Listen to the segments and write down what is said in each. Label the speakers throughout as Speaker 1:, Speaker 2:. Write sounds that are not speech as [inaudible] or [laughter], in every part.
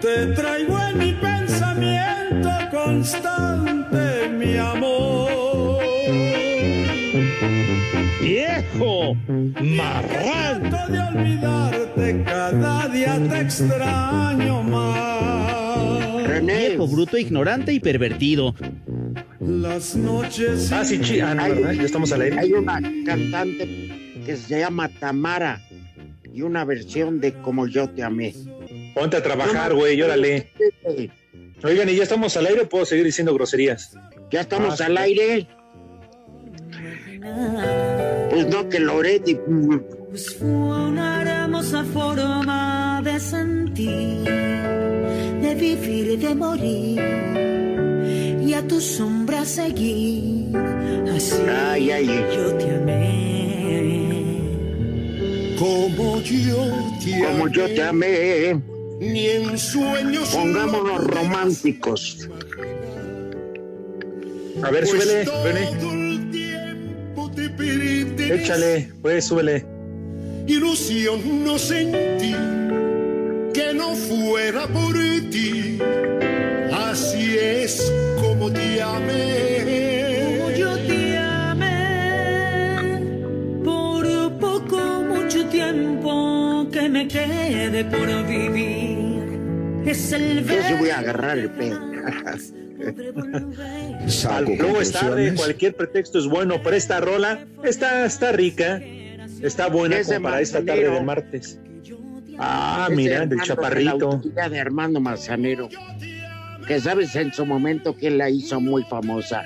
Speaker 1: Te traigo en mi pensamiento constante, mi amor.
Speaker 2: Viejo.
Speaker 1: Trato de olvidarte, cada día te extraño más.
Speaker 3: René,
Speaker 4: Viejo, bruto, ignorante y pervertido.
Speaker 1: Las noches.
Speaker 5: Ah, sí, chi- ah, no, ¿verdad? Ya estamos al aire.
Speaker 3: hay una cantante que se llama Tamara y una versión de Como yo te amé.
Speaker 5: Ponte a trabajar, güey, órale. Oigan, y ya estamos al aire, puedo seguir diciendo groserías.
Speaker 3: Ya estamos
Speaker 5: Ah,
Speaker 3: al aire. Pues no, que Loretti.
Speaker 6: Pues fue una hermosa forma de sentir, de vivir y de morir, y a tu sombra seguir. Así
Speaker 3: Ay, ay, ay.
Speaker 6: yo te amé.
Speaker 1: Como yo te
Speaker 3: Como yo te amé.
Speaker 1: Ni en sueños.
Speaker 3: Pongámonos románticos.
Speaker 5: A ver, súbele, René.
Speaker 1: Todo el tiempo te pertenece.
Speaker 5: Échale, pues, súbele.
Speaker 1: Ilusión no sentí que no fuera por ti. Así es como te amé.
Speaker 6: Como yo te amé, por poco, mucho tiempo que me quede por vivir. Es el
Speaker 3: Yo sí voy a agarrar el
Speaker 6: volver. [laughs]
Speaker 5: Al- Luego es tarde, cualquier pretexto es bueno, pero esta rola está, está rica, está buena como para esta tarde de martes. Ah, mira, del
Speaker 3: La
Speaker 5: chaparrito.
Speaker 3: autoría de Armando Manzanero. Que sabes en su momento que la hizo muy famosa.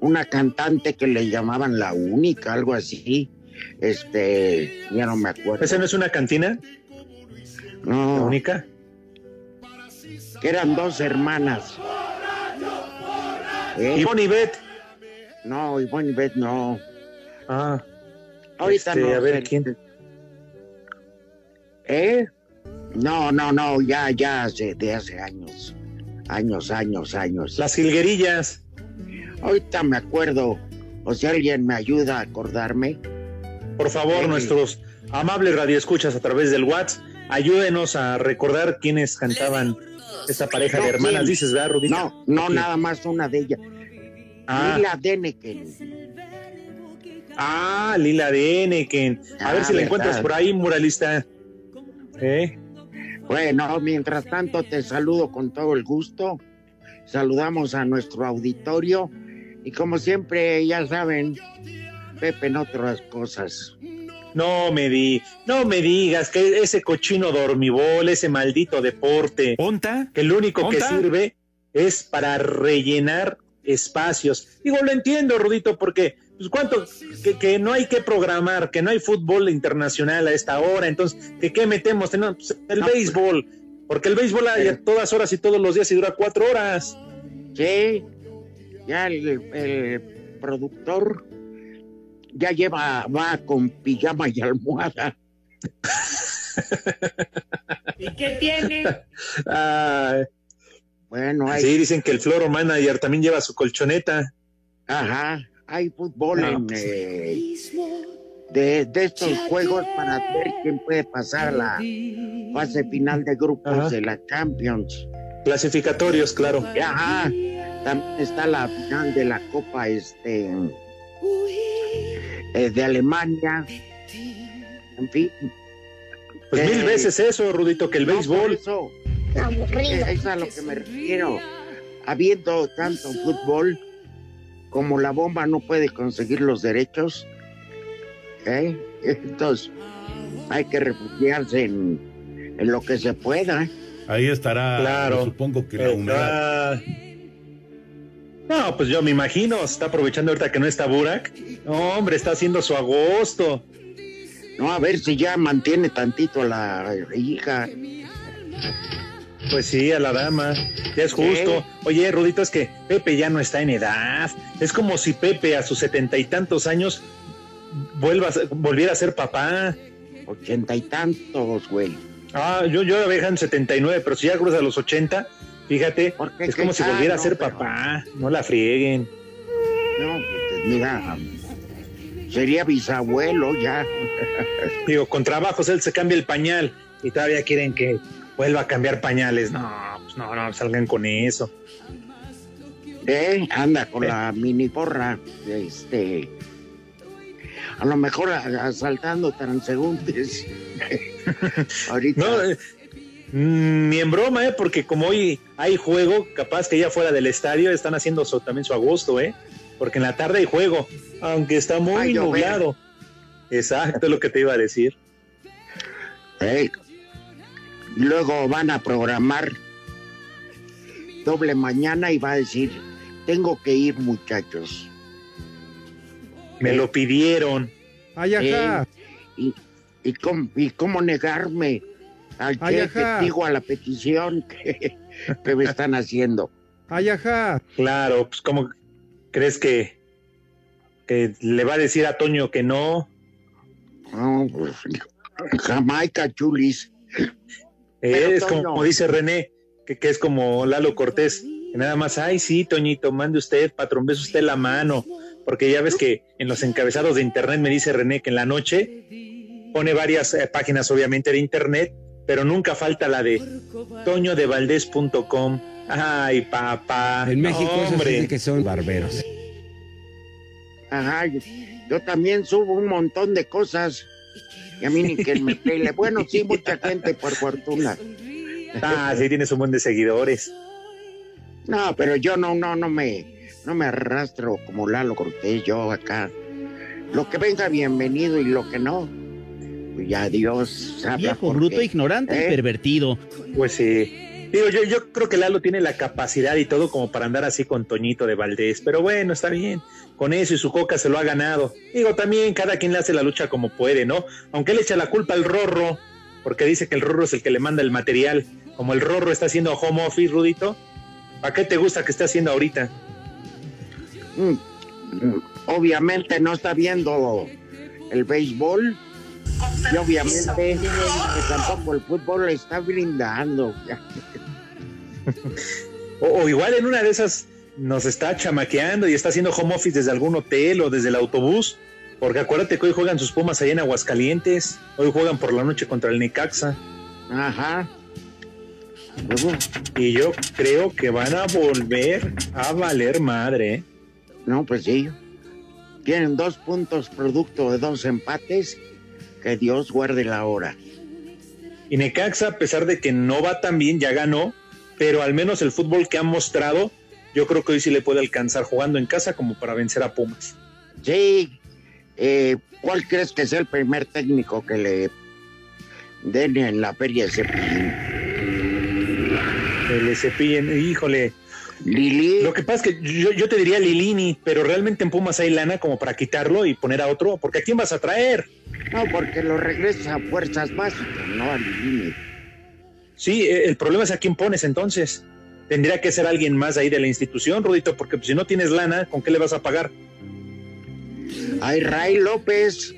Speaker 3: Una cantante que le llamaban la única, algo así. Este, ya no me acuerdo.
Speaker 5: ¿Esa no es una cantina? ¿La
Speaker 3: No,
Speaker 5: única?
Speaker 3: que eran dos hermanas. ¿Eh?
Speaker 5: Ivonne y Beth.
Speaker 3: No, Ivonne y Beth no.
Speaker 5: Ah,
Speaker 3: Ahorita
Speaker 5: Este,
Speaker 3: no.
Speaker 5: a ver. ¿quién?
Speaker 3: ¿Eh? No, no, no, ya, ya hace, de hace años. Años, años, años.
Speaker 5: las jilguerillas.
Speaker 3: Ahorita me acuerdo, o si alguien me ayuda a acordarme.
Speaker 5: Por favor, nuestros amables radioescuchas a través del WhatsApp, ayúdenos a recordar quiénes cantaban esta pareja de hermanas.
Speaker 3: ¿quién?
Speaker 5: Dices, ¿verdad?
Speaker 3: No, no, nada más una de ellas.
Speaker 5: Ah,
Speaker 3: Lila Deneken.
Speaker 5: ah, Lila de Eneken. A
Speaker 3: Ah,
Speaker 5: ver si la
Speaker 3: ¿verdad?
Speaker 5: encuentras por ahí, muralista. ¿Eh?
Speaker 3: Bueno, mientras tanto te saludo con todo el gusto. Saludamos a nuestro auditorio. Y como siempre, ya saben, Pepe en otras cosas.
Speaker 5: No me di, no me digas que ese cochino dormibol, ese maldito deporte,
Speaker 2: ¿Onta?
Speaker 5: que lo único que sirve es para rellenar espacios. Digo, lo entiendo, Rudito, porque pues cuánto que, que no hay que programar, que no hay fútbol internacional a esta hora, entonces, ¿que qué metemos? Pues, el
Speaker 3: No,
Speaker 5: béisbol, porque el béisbol hay a todas horas y todos los días y dura cuatro horas.
Speaker 3: Sí, ya el, el productor ya lleva, va con pijama y almohada. [laughs]
Speaker 6: ¿Y qué tiene?
Speaker 5: Ah,
Speaker 3: Bueno, hay,
Speaker 5: sí, dicen que el Floro Manager también lleva su colchoneta.
Speaker 3: ajá, hay fútbol
Speaker 5: No,
Speaker 3: en,
Speaker 5: pues,
Speaker 3: eh, de, de estos juegos para ver quién puede pasar a la fase final de grupos
Speaker 5: Ajá.
Speaker 3: de la Champions.
Speaker 5: Clasificatorios, claro.
Speaker 3: Ajá, también está la final de la Copa, este, eh, de Alemania, en fin.
Speaker 5: Pues mil
Speaker 3: Eh,
Speaker 5: veces eso, Rudito, que el
Speaker 3: no,
Speaker 5: béisbol.
Speaker 3: Eso, eh, es a lo que me refiero. Habiendo tanto fútbol, como la bomba no puede conseguir los derechos, ¿eh? [laughs] entonces hay que refugiarse en, en lo que se pueda.
Speaker 7: Ahí estará,
Speaker 5: Claro.
Speaker 7: supongo que la humedad.
Speaker 5: No, pues yo me imagino, se está aprovechando ahorita que no está Burak. No, hombre, está haciendo su agosto.
Speaker 3: No, a ver si ya mantiene tantito a la hija.
Speaker 5: Pues sí, a la dama, ya es justo. Oye, Rudito, es que Pepe ya no está en edad. Es como si Pepe a sus setenta y tantos años vuelva volviera a ser papá.
Speaker 3: Ochenta y tantos, güey.
Speaker 5: Ah, yo, yo la veía en 79, pero si ya cruza los 80, fíjate, es como
Speaker 3: ¿Qué
Speaker 5: si volviera a
Speaker 3: No,
Speaker 5: ser
Speaker 3: pero-
Speaker 5: papá. No la frieguen.
Speaker 3: No, pues mira, sería bisabuelo ya. [laughs]
Speaker 5: Digo, con trabajos él se cambia el pañal y todavía quieren que vuelva a cambiar pañales. No, pues no, no, salgan con eso.
Speaker 3: ¿Eh? Anda con la mini porra. Este. A lo mejor asaltando transeúntes. [laughs] [laughs] Ahorita.
Speaker 5: No, eh, ni en broma, ¿eh? Porque como hoy hay juego, capaz que ya fuera del estadio están haciendo su- también su agosto, ¿eh? Porque en la tarde hay juego, aunque está muy nublado. Exacto, es lo que te iba a decir.
Speaker 3: ¿eh? Luego van a programar doble mañana y va a decir: Tengo que ir, muchachos.
Speaker 5: Me lo pidieron.
Speaker 8: Ay, ajá.
Speaker 3: ¿Y, y, cómo, y cómo negarme al
Speaker 8: ajá.
Speaker 3: digo, a la petición [laughs] que, que me están haciendo?
Speaker 8: Ay, ajá.
Speaker 5: Claro, pues ¿cómo crees que, que le va a decir a Toño que no?
Speaker 3: No, pues, Jamaica, chulis.
Speaker 5: Es
Speaker 3: Toño.
Speaker 5: como dice René, que, que es como Lalo Cortés, que nada más, ay sí, Toñito, mande usted, patrón, bese usted la mano, porque ya ves que en los encabezados de internet me dice René que en la noche pone varias eh, páginas obviamente de internet, pero nunca falta la de toñodevaldez.com. Ay, papá.
Speaker 9: En México eso sí
Speaker 5: hombre.
Speaker 9: que son barberos.
Speaker 3: Ajá, yo, también subo un montón de cosas. Y a mí ni que me pele. Bueno, sí, mucha gente, por fortuna.
Speaker 5: Ah, sí, tienes un buen de seguidores.
Speaker 3: No, pero yo no, no, no me, no me arrastro como Lalo Cortés, yo acá. Lo que venga, bienvenido, y lo que no, ya Dios sabe.
Speaker 4: Viejo, bruto, ignorante y
Speaker 3: ¿Eh?
Speaker 4: pervertido.
Speaker 5: Pues sí. Digo, yo, yo creo que Lalo tiene la capacidad y todo como para andar así con Toñito de Valdés, pero bueno, está bien. Con eso y su coca se lo ha ganado. Digo, también cada quien le hace la lucha como puede, ¿no? Aunque él echa la culpa al Rorro, porque dice que el Rorro es el que le manda el material. Como el Rorro está haciendo home office, Rudito, ¿para qué te gusta que esté haciendo ahorita?
Speaker 3: Mm, mm, Obviamente no está viendo el béisbol. Y obviamente tampoco el fútbol le está brindando. [laughs]
Speaker 5: O, o igual en una de esas nos está chamaqueando y está haciendo home office desde algún hotel o desde el autobús. Porque acuérdate que hoy juegan sus Pumas allá en Aguascalientes. Hoy juegan por la noche contra el Necaxa.
Speaker 3: Ajá.
Speaker 5: Y yo creo que van a volver a valer madre. ¿eh?
Speaker 3: No, pues sí. Tienen dos puntos producto de dos empates. Que Dios guarde la hora.
Speaker 5: Y Necaxa, a pesar de que no va tan bien, ya ganó. Pero al menos el fútbol que han mostrado, yo creo que hoy sí le puede alcanzar jugando en casa como para vencer a Pumas.
Speaker 3: Sí. Eh, ¿Cuál crees que sea el primer técnico que le den en la feria Cepillín?
Speaker 5: Que le cepillen, híjole.
Speaker 3: Lili.
Speaker 5: Lo que pasa es que yo, yo te diría Lilini, pero realmente en Pumas hay lana como para quitarlo y poner a otro, porque ¿a quién vas a traer?
Speaker 3: No, porque lo regresa a fuerzas básicas, no a Lilini.
Speaker 5: Sí, eh, el problema es a quién pones entonces. Tendría que ser alguien más ahí de la institución, Rudito, porque si no tienes lana, ¿con qué le vas a pagar?
Speaker 3: Hay Ray López,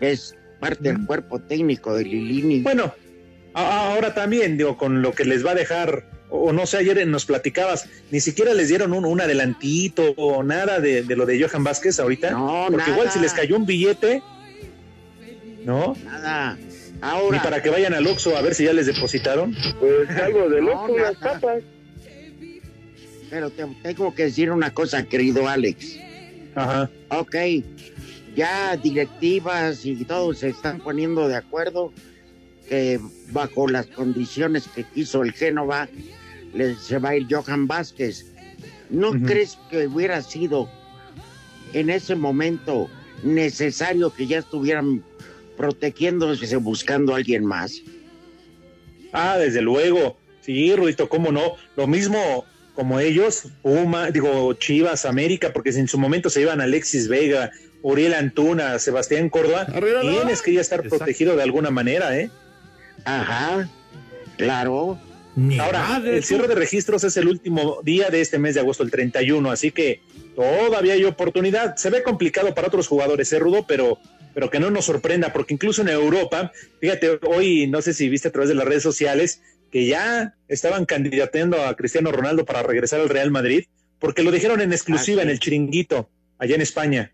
Speaker 3: que es parte del cuerpo técnico de Lilini.
Speaker 5: Bueno, ahora también, digo, con lo que les va a dejar, o no sé, ayer nos platicabas, ni siquiera les dieron un, un adelantito o nada de, de lo de Johan Vázquez ahorita.
Speaker 3: No,
Speaker 5: porque
Speaker 3: nada.
Speaker 5: igual si les cayó un billete, ¿no?
Speaker 3: Nada.
Speaker 5: Ni
Speaker 3: Ahora,
Speaker 5: para que vayan al Oxxo a ver si ya les depositaron.
Speaker 10: Pues algo de
Speaker 3: No,
Speaker 10: loco, unas
Speaker 3: nada.
Speaker 10: papas.
Speaker 3: pero te tengo que decir una cosa, querido Alex.
Speaker 5: Ajá.
Speaker 3: Ok, ya directivas y todos se están poniendo de acuerdo que bajo las condiciones que quiso el Génova le, se va a ir Johan Vázquez. ¿No crees que hubiera sido en ese momento necesario que ya estuvieran protegiéndose buscando a alguien más?
Speaker 5: Ah, desde luego. Sí, Rudito, cómo no. Lo mismo como ellos, Puma, digo, Chivas, América, porque en su momento se iban Alexis Vega, Uriel Antuna, Sebastián Córdoba, tienes que ya estar protegido de alguna manera, ¿eh?
Speaker 3: Ajá, claro.
Speaker 5: Ahora, el cierre de registros es el último día de este mes de agosto, el 31, así que todavía hay oportunidad. Se ve complicado para otros jugadores, ¿eh, Rudo? Pero, pero que no nos sorprenda, porque incluso en Europa, fíjate, hoy no sé si viste a través de las redes sociales que ya estaban candidateando a Cristiano Ronaldo para regresar al Real Madrid, porque lo dijeron en exclusiva en el chiringuito, allá en España.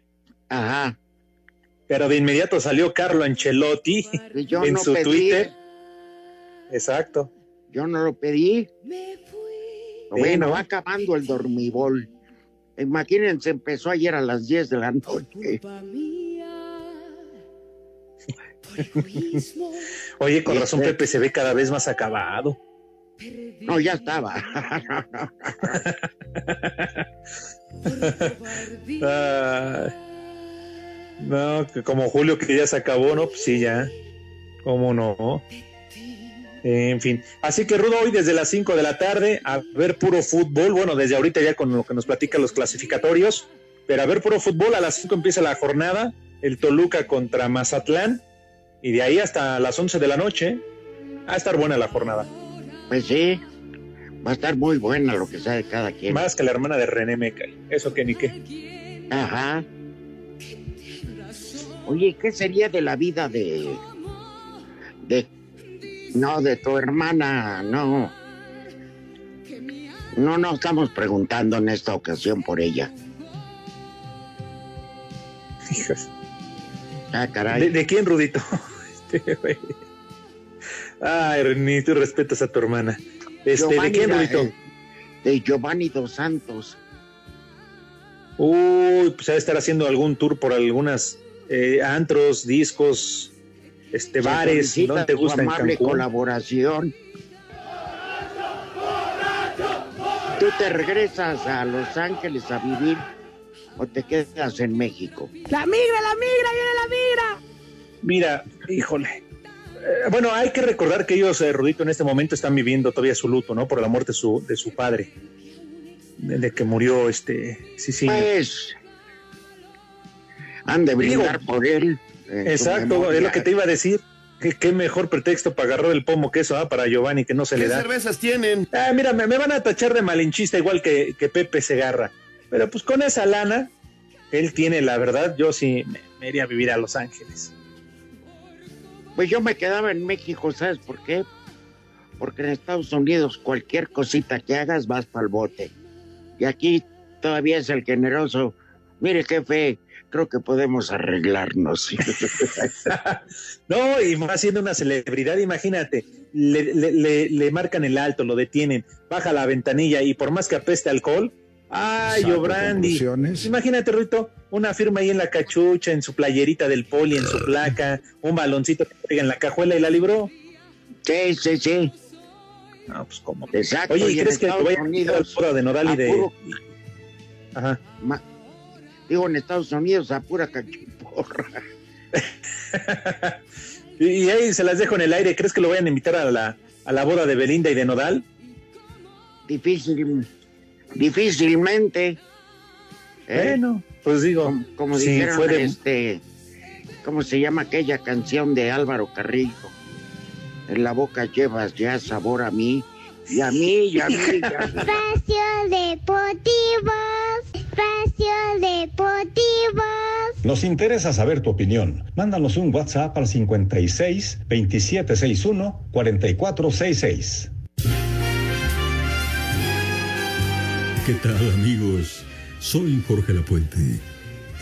Speaker 3: Ajá.
Speaker 5: Pero de inmediato salió Carlo Ancelotti en su Twitter. Exacto.
Speaker 3: Yo no lo pedí. Bueno, va acabando el dormibol. Imagínense, empezó ayer a las 10 de la noche. [laughs]
Speaker 5: Oye, con razón Pepe se ve cada vez más acabado.
Speaker 3: No, ya estaba. [laughs] [laughs]
Speaker 5: no, que como Julio que ya se acabó, ¿no? Pues sí, ya. ¿Cómo no? En fin, así que Rudo, hoy desde las 5 de la tarde a ver puro fútbol, bueno, desde ahorita ya con lo que nos platican los clasificatorios, pero a ver puro fútbol, a las 5 empieza la jornada, el Toluca contra Mazatlán, y de ahí hasta las 11 de la noche, va a estar buena la jornada.
Speaker 3: Pues sí, va a estar muy buena lo que sabe cada quien.
Speaker 5: Más que la hermana de René Meca, eso que ni qué.
Speaker 3: Ajá. Oye, ¿qué sería de la vida de... de no, de tu hermana, no. No nos estamos preguntando en esta ocasión por ella.
Speaker 5: Hijas.
Speaker 3: Ah, caray.
Speaker 5: ¿De, quién, Rudito? Ay, ni tú respetas a tu hermana. Este, ¿De quién, Rudito?
Speaker 3: de Giovanni Dos Santos.
Speaker 5: Uy, pues debe estar haciendo algún tour por algunas eh, antros, discos, este, bares, ¿no te gusta
Speaker 3: amable colaboración. ¿Tú te regresas a Los Ángeles a vivir o te quedas en México?
Speaker 9: La migra, la migra, viene la migra.
Speaker 5: Mira, híjole. Eh, bueno, hay que recordar que ellos, eh, Rudito, en este momento están viviendo todavía su luto, ¿no? Por la muerte de su, de su padre. De, que murió, este, sí, sí.
Speaker 3: Pues, han de brindar por él.
Speaker 5: Exacto, es lo que te iba a decir. ¿Qué, mejor pretexto para agarrar el pomo que eso, ¿ah? para Giovanni, que no se le da.
Speaker 7: ¿Qué cervezas tienen?
Speaker 5: Ah, mira, me, van a tachar de malinchista igual que, que Pepe Segarra. Pero pues con esa lana, él tiene la verdad, yo sí me, iría a vivir a Los Ángeles.
Speaker 3: Pues yo me quedaba en México, ¿sabes por qué? Porque en Estados Unidos cualquier cosita que hagas vas para el bote. Y aquí todavía es el generoso. Mire, jefe, creo que podemos arreglarnos. [laughs]
Speaker 5: no, y va siendo una celebridad, imagínate, le, le, marcan el alto, lo detienen, baja la ventanilla y por más que apeste alcohol, ay, Obrandi, imagínate, Rito, una firma ahí en la cachucha, en su playerita del poli, en su placa, un baloncito que pega en la cajuela y la libró.
Speaker 3: Sí, sí, sí.
Speaker 5: No, pues como.
Speaker 3: Exacto.
Speaker 5: Oye, ¿y, crees que voy a de Nodal y de.
Speaker 3: Ajá digo en Estados Unidos a pura cachiporra. [laughs]
Speaker 5: y ahí se las dejo en el aire. ¿Crees que lo vayan a invitar a la, a la boda de Belinda y de Nodal?
Speaker 3: Difícil, difícilmente.
Speaker 5: ¿eh? Bueno, pues digo,
Speaker 3: como, dijeron, este, ¿cómo se llama aquella canción de Álvaro Carrillo? En la boca llevas ya sabor a mí, y a mí, y a mí. Y a mí.
Speaker 10: Espacio Deportivo. Espacio Deportivo.
Speaker 11: Nos interesa saber tu opinión. Mándanos un WhatsApp al 56 2761 4466.
Speaker 12: ¿Qué tal amigos? Soy Jorge Lapuente.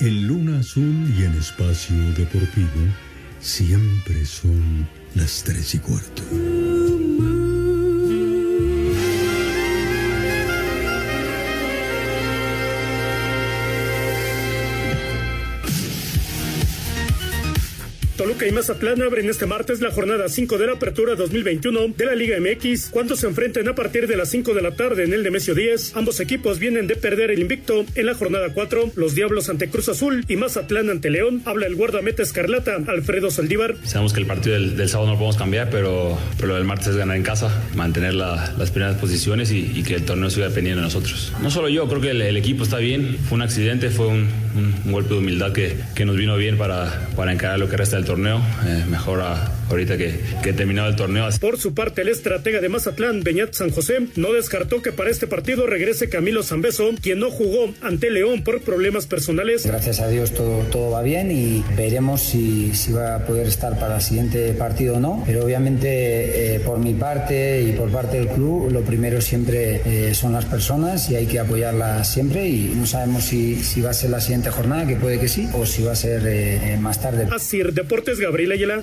Speaker 12: En Luna Azul y en Espacio Deportivo siempre son las tres y cuarto.
Speaker 13: Toluca y Mazatlán abren este martes la jornada 5 de la apertura 2021 de la Liga MX, cuando se enfrenten a partir de las 5 de la tarde en el Nemesio 10. Ambos equipos vienen de perder el invicto en la jornada 4, los Diablos ante Cruz Azul y Mazatlán ante León. Habla el guardameta escarlata, Alfredo Saldívar.
Speaker 14: Sabemos que el partido del, sábado no lo podemos cambiar, pero, pero lo del martes es ganar en casa, mantener la- las primeras posiciones y, que el torneo siga dependiendo de nosotros. No solo yo, creo que el equipo está bien. Fue un accidente, fue un, un- golpe de humildad que, que nos vino bien para, para encarar lo que resta del torneo. Eh, mejor a- ahorita que, que he terminado el torneo.
Speaker 13: Por su parte, el estratega de Mazatlán, Beñat San José, no descartó que para este partido regrese Camilo Zambeso, quien no jugó ante León por problemas personales.
Speaker 15: Gracias a Dios todo, todo va bien y veremos si, si va a poder estar para el siguiente partido o no. Pero obviamente eh, por mi parte y por parte del club, lo primero siempre eh, son las personas y hay que apoyarlas siempre y no sabemos si, si va a ser la siguiente jornada, que puede que sí, o si va a ser eh, eh, más tarde.
Speaker 13: Asir Deportes, Gabriel Ayala.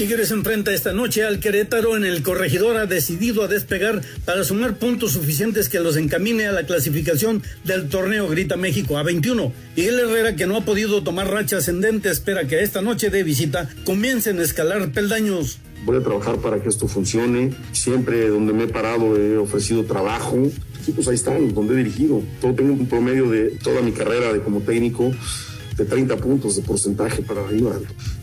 Speaker 16: Tigres enfrenta esta noche al Querétaro en el corregidor ha decidido a despegar para sumar puntos suficientes que los encamine a la clasificación del torneo Grita México a 21. Miguel Herrera que no ha podido tomar racha ascendente espera que esta noche de visita comiencen a escalar peldaños.
Speaker 17: Voy a trabajar para que esto funcione. Siempre donde me he parado he ofrecido trabajo. Sí, pues ahí están, donde he dirigido. Todo, tengo un promedio de toda mi carrera de como técnico de 30 puntos de porcentaje para arriba.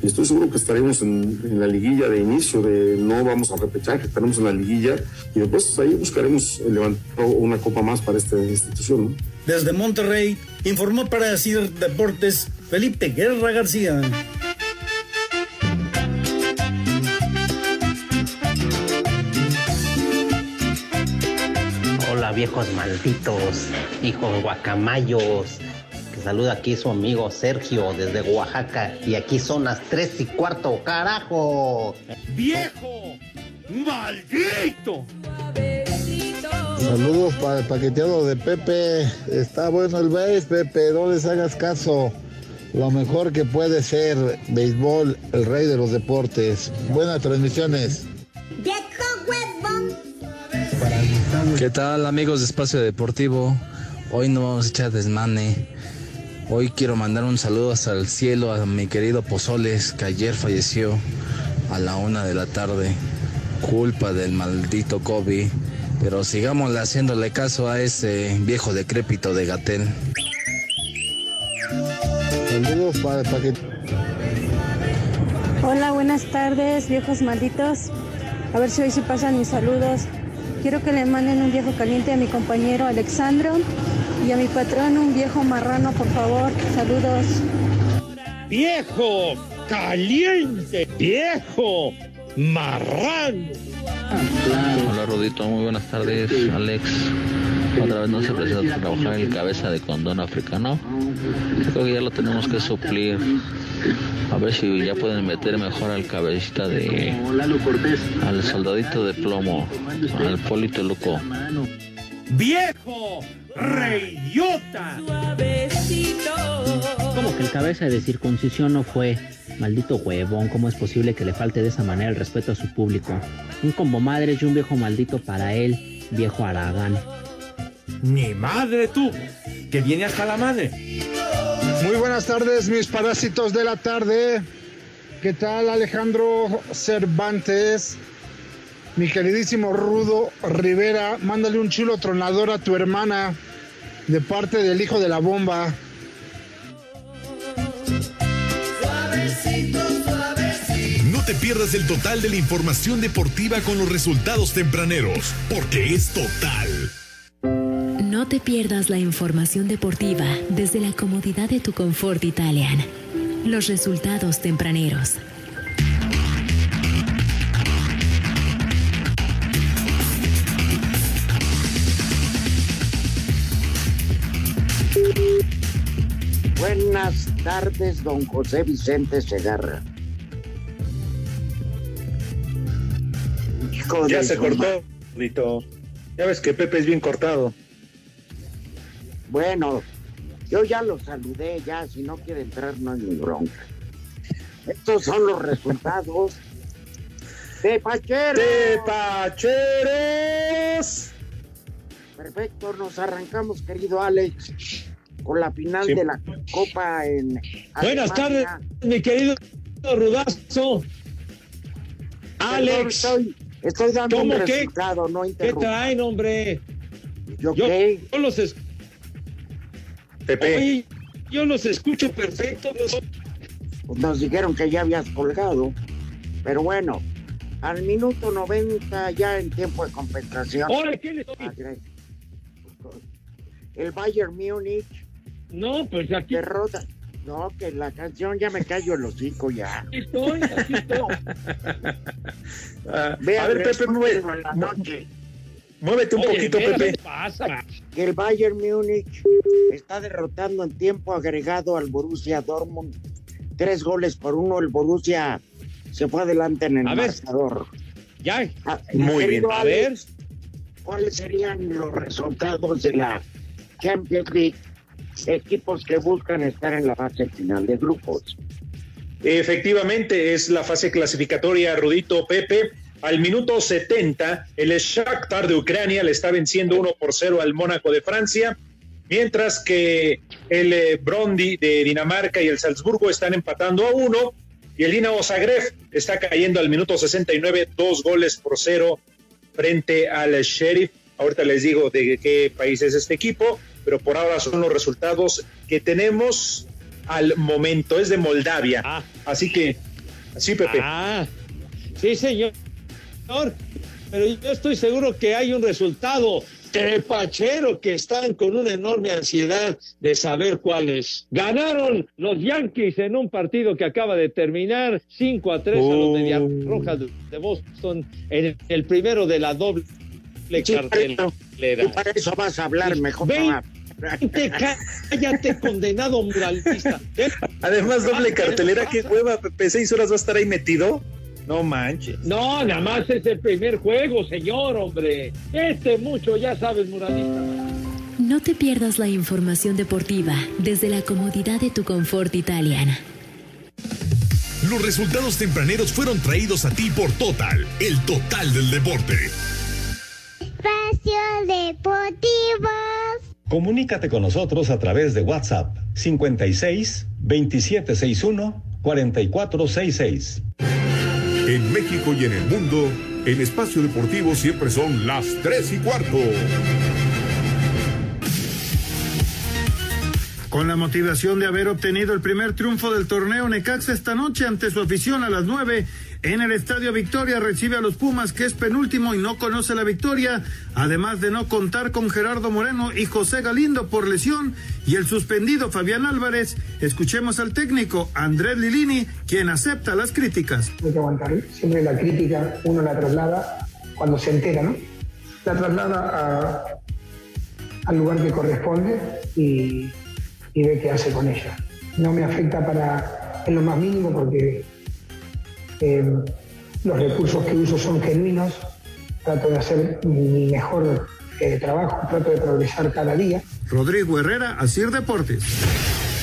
Speaker 17: Y estoy seguro que estaremos en, en la liguilla de inicio, de no vamos a repechaje, estaremos en la liguilla y después ahí buscaremos levantar una copa más para esta institución. ¿no?
Speaker 16: Desde Monterrey informó para decir Deportes Felipe Guerra García.
Speaker 18: Hola viejos malditos, hijos guacamayos. Saluda aquí su amigo Sergio desde Oaxaca. Y aquí son las tres y cuarto, carajo.
Speaker 19: ¡Viejo! ¡Maldito!
Speaker 10: Saludos para el paqueteado de Pepe. Está bueno el béis, Pepe. No les hagas caso. Lo mejor que puede ser béisbol, el rey de los deportes. Buenas transmisiones.
Speaker 20: ¿Qué tal amigos de Espacio Deportivo? Hoy no vamos a echar desmane. Hoy quiero mandar un saludo hasta el cielo a mi querido Pozoles, que ayer falleció a la una de la tarde. Culpa del maldito COVID. Pero sigámosle haciéndole caso a ese viejo decrépito de Gatel.
Speaker 10: Saludos para el paquete.
Speaker 21: Hola, buenas tardes, viejos malditos. A ver si hoy sí pasan mis saludos. Quiero que le manden un viejo caliente a mi compañero Alexandro y a mi patrón un viejo marrano, por favor. Saludos.
Speaker 19: ¡Viejo! ¡Caliente! ¡Viejo! ¡Marrano!
Speaker 22: Hola Rudito, muy buenas tardes, Alex. Otra vez no se presenta trabajar el cabeza de condón africano. Creo que ya lo tenemos que suplir. A ver si ya pueden meter mejor al cabecita de. al soldadito de plomo, al Polito Luco.
Speaker 19: ¡Viejo! ¡Reyota!
Speaker 23: Como que el cabeza de circuncisión no fue? Maldito huevón, ¿cómo es posible que le falte de esa manera el respeto a su público? Un combo madre y un viejo maldito para él, viejo Aragán.
Speaker 19: Ni madre tú, que viene hasta la madre.
Speaker 24: Muy buenas tardes, mis parásitos de la tarde. ¿Qué tal, Alejandro Cervantes? Mi queridísimo Rudo Rivera, mándale un chulo tronador a tu hermana de parte del hijo de la bomba.
Speaker 25: No te pierdas el total de la información deportiva con los resultados tempraneros, porque es total.
Speaker 26: No te pierdas la información deportiva desde la comodidad de tu confort Italian. Los resultados tempraneros.
Speaker 3: Buenas tardes, don José Vicente Segarra. Hijo
Speaker 5: Ya se cortó, Rito. Ya ves que Pepe es bien cortado.
Speaker 3: Bueno, yo ya lo saludé, ya, si no quiere entrar no hay ni bronca. Estos son los resultados de Pacheros.
Speaker 5: ¡De Pacheros!
Speaker 3: Perfecto, nos arrancamos, querido Alex, con la final
Speaker 19: Sí.
Speaker 3: de la Copa en
Speaker 19: Buenas
Speaker 3: Alemania.
Speaker 19: tardes, mi querido Rudazo. Alex.
Speaker 3: Estoy, estoy dando un resultado, no
Speaker 19: ¿Qué traen, hombre?
Speaker 3: ¿Yo,
Speaker 19: yo,
Speaker 3: qué?
Speaker 19: yo los es...
Speaker 5: Pepe.
Speaker 19: Oye, yo los escucho perfecto. Los...
Speaker 3: Pues nos dijeron que ya habías colgado. Pero bueno, al minuto 90 ya en tiempo de compensación.
Speaker 19: Ahora, ¿qué le doy?
Speaker 3: El Bayern Múnich.
Speaker 19: No, pues aquí.
Speaker 3: Derrota. No, que la canción ya me callo el hocico ya.
Speaker 19: Aquí estoy, aquí estoy. [laughs]
Speaker 5: Ah, a ver, Pepe, mueve,
Speaker 3: la noche.
Speaker 5: muévete un
Speaker 19: Oye,
Speaker 5: poquito, Pepe.
Speaker 19: ¿qué pasa?
Speaker 3: Que el Bayern Múnich está derrotando en tiempo agregado al Borussia Dortmund. Tres goles por uno. El Borussia se fue adelante en el
Speaker 19: A ver.
Speaker 3: marcador.
Speaker 19: Ya,
Speaker 3: Ah,
Speaker 5: Muy bien.
Speaker 19: a ver.
Speaker 3: ¿Cuáles serían los resultados de la Champions League? Equipos que buscan estar en la fase final de grupos.
Speaker 5: Efectivamente, es la fase clasificatoria, Rudito Pepe. Al minuto 70, el Shakhtar de Ucrania le está venciendo 1 por 0 al Mónaco de Francia, mientras que el eh, Brondi de Dinamarca y el Salzburgo están empatando a 1 y el Dinamo Zagreb está cayendo al minuto 69, dos goles por cero frente al Sheriff. Ahorita les digo de qué país es este equipo, pero por ahora son los resultados que tenemos al momento. Es de Moldavia.
Speaker 19: Ah.
Speaker 5: Así que, sí, Pepe.
Speaker 19: Ah. Sí, señor. Pero yo estoy seguro que hay un resultado trepachero que están con una enorme ansiedad de saber cuál es. Ganaron los Yankees en un partido que acaba de terminar 5 a 3 a los Medias oh. Rojas de Boston en el primero de la doble
Speaker 3: sí,
Speaker 19: cartelera.
Speaker 3: Para eso, vas a hablar mejor.
Speaker 19: 20, Cállate, condenado muralista.
Speaker 5: Además, doble cartelera, qué hueva, Pepe. Seis horas va a estar ahí metido. No manches.
Speaker 19: No, nada más es el primer juego, señor, hombre. Este mucho, ya sabes, muralista.
Speaker 26: No te pierdas la información deportiva desde la comodidad de tu confort italiana.
Speaker 25: Los resultados tempraneros fueron traídos a ti por Total, el total del deporte.
Speaker 10: Espacio Deportivo.
Speaker 11: Comunícate con nosotros a través de WhatsApp 56 2761 4466.
Speaker 25: En México y en el mundo, en Espacio Deportivo siempre son las 3 y cuarto.
Speaker 16: Con la motivación de haber obtenido el primer triunfo del torneo Necaxa esta noche ante su afición a las 9 en el Estadio Victoria recibe a los Pumas que es penúltimo y no conoce la victoria, además de no contar con Gerardo Moreno y José Galindo por lesión y el suspendido Fabián Álvarez. Escuchemos al técnico Andrés Lilini, quien acepta las críticas.
Speaker 27: Hay que aguantar. Siempre la crítica uno la traslada cuando se entera, ¿no? La traslada a- al lugar que corresponde y, y ve qué hace con ella. No me afecta para en lo más mínimo porque eh, los recursos que uso son genuinos. Trato de hacer mi mejor eh, trabajo, trato de progresar cada día.
Speaker 16: Rodrigo Herrera, Asir Deportes.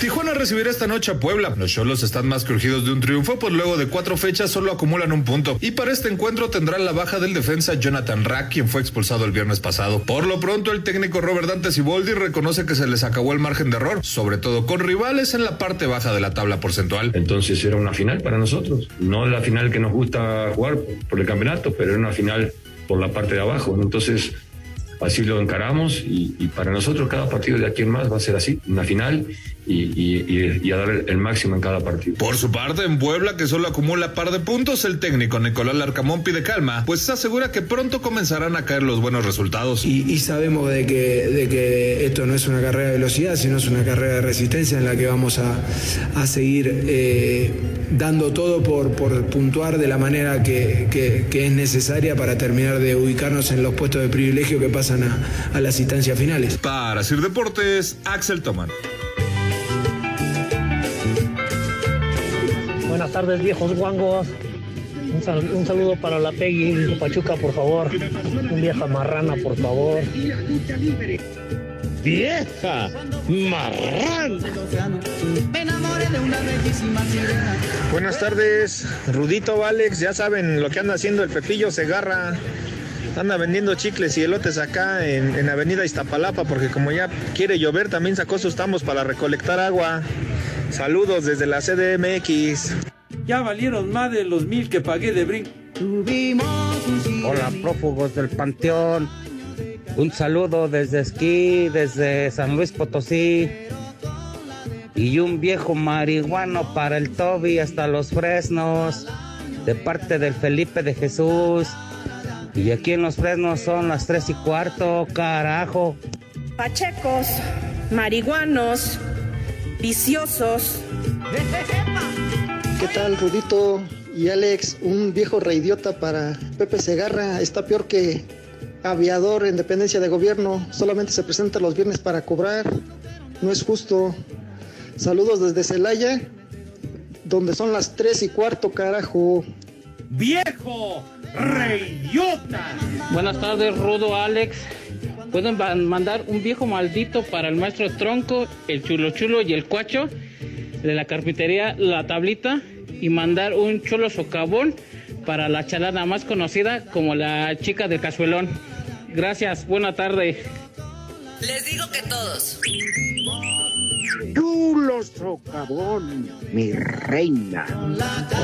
Speaker 28: Tijuana recibirá esta noche a Puebla. Los Cholos están más que urgidos de un triunfo, pues luego de cuatro fechas solo acumulan un punto. Y para este encuentro tendrán la baja del defensa Jonathan Rack, quien fue expulsado el viernes pasado. Por lo pronto, el técnico Robert Dante Siboldi reconoce que se les acabó el margen de error, sobre todo con rivales en la parte baja de la tabla porcentual.
Speaker 29: Entonces era una final para nosotros. No la final que nos gusta jugar por el campeonato, pero era una final por la parte de abajo. Entonces así lo encaramos y, y para nosotros cada partido de aquí en más va a ser así, una final y, y- y- y a dar el, el máximo en cada partido.
Speaker 28: Por su parte, en Puebla, que solo acumula par de puntos, el técnico Nicolás Larcamón pide calma, pues asegura que pronto comenzarán a caer los buenos resultados.
Speaker 30: Y, y sabemos de que, de que esto no es una carrera de velocidad, sino es una carrera de resistencia en la que vamos a, a seguir eh, dando todo por, por puntuar de la manera que, que- que es necesaria para terminar de ubicarnos en los puestos de privilegio que pasan a, a las instancias finales.
Speaker 28: Para Sir Deportes, Axel Toman.
Speaker 31: Buenas tardes, viejos guangos. Un, sal- un saludo para la Peggy de Pachuca, por favor. Un vieja marrana, por favor.
Speaker 19: ¡Vieja! ¡Marrán!
Speaker 32: Me enamoré de una bellísima sirena.
Speaker 33: Buenas tardes, Rudito Alex, ya saben lo que anda haciendo el Pepillo Segarra. Anda vendiendo chicles y elotes acá en, en Avenida Iztapalapa porque como ya quiere llover también sacó sus tambos para recolectar agua. Saludos desde la CDMX.
Speaker 34: Ya valieron más de los mil que pagué de brinco.
Speaker 35: Hola, prófugos del Panteón. Un saludo desde Esquí, desde San Luis Potosí. Y un viejo marihuano para el Toby hasta los Fresnos. De parte del Felipe de Jesús. Y aquí en los Fresnos son las tres y cuarto, carajo.
Speaker 21: Pachecos, marihuanos, viciosos.
Speaker 27: ¿Qué tal, Rudito y Alex? Un viejo reidiota para Pepe Segarra. Está peor que aviador en dependencia de gobierno. Solamente se presenta los viernes para cobrar. No es justo. Saludos desde Celaya, donde son las tres y cuarto, carajo.
Speaker 34: ¡Viejo reidiota!
Speaker 35: Buenas tardes, Rudo Alex. Pueden ma- mandar un viejo maldito para el maestro Tronco, el chulo chulo y el cuacho de la carpintería La Tablita y mandar un chulo socavón para la chalada más conocida como la chica del cazuelón. Gracias, buena tarde.
Speaker 21: Les digo que todos.
Speaker 3: Chulo socavón, mi reina.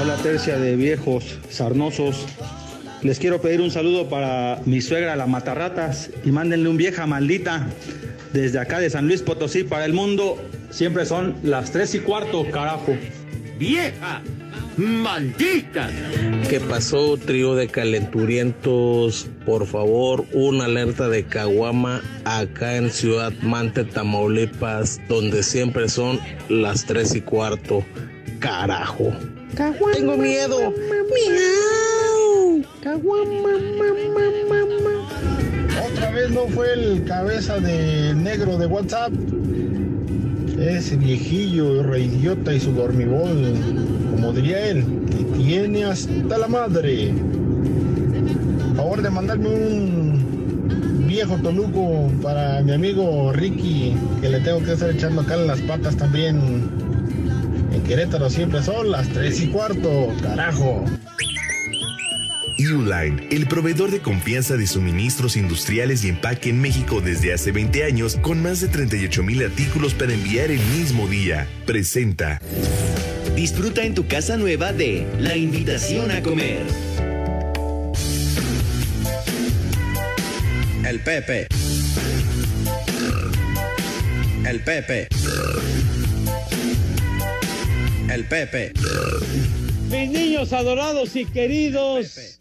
Speaker 33: Hola tercia de viejos sarnosos. Les quiero pedir un saludo para mi suegra la Matarratas y mándenle un vieja maldita desde acá de San Luis Potosí para el mundo. Siempre son las tres y cuarto, carajo.
Speaker 34: ¡Vieja! ¡Maldita!
Speaker 35: ¿Qué pasó, trío de calenturientos? Por favor, una alerta de Caguama acá en Ciudad Mante, Tamaulipas, donde siempre son las tres y cuarto. Carajo. Tengo miedo.
Speaker 24: Otra vez no fue el cabeza de negro de WhatsApp. Ese viejillo reidiota y su dormibol, como diría él, que tiene hasta la madre. Favor de mandarme un viejo toluco para mi amigo Ricky, que le tengo que estar echando acá en las patas también. En Querétaro siempre son las tres y cuarto, carajo.
Speaker 25: Uline, el proveedor de confianza de suministros industriales y empaque en México desde hace 20 años, con más de 38 mil artículos para enviar el mismo día, presenta.
Speaker 36: Disfruta en tu casa nueva de La Invitación a Comer.
Speaker 37: El Pepe. El Pepe. El Pepe.
Speaker 19: Mis niños adorados y queridos,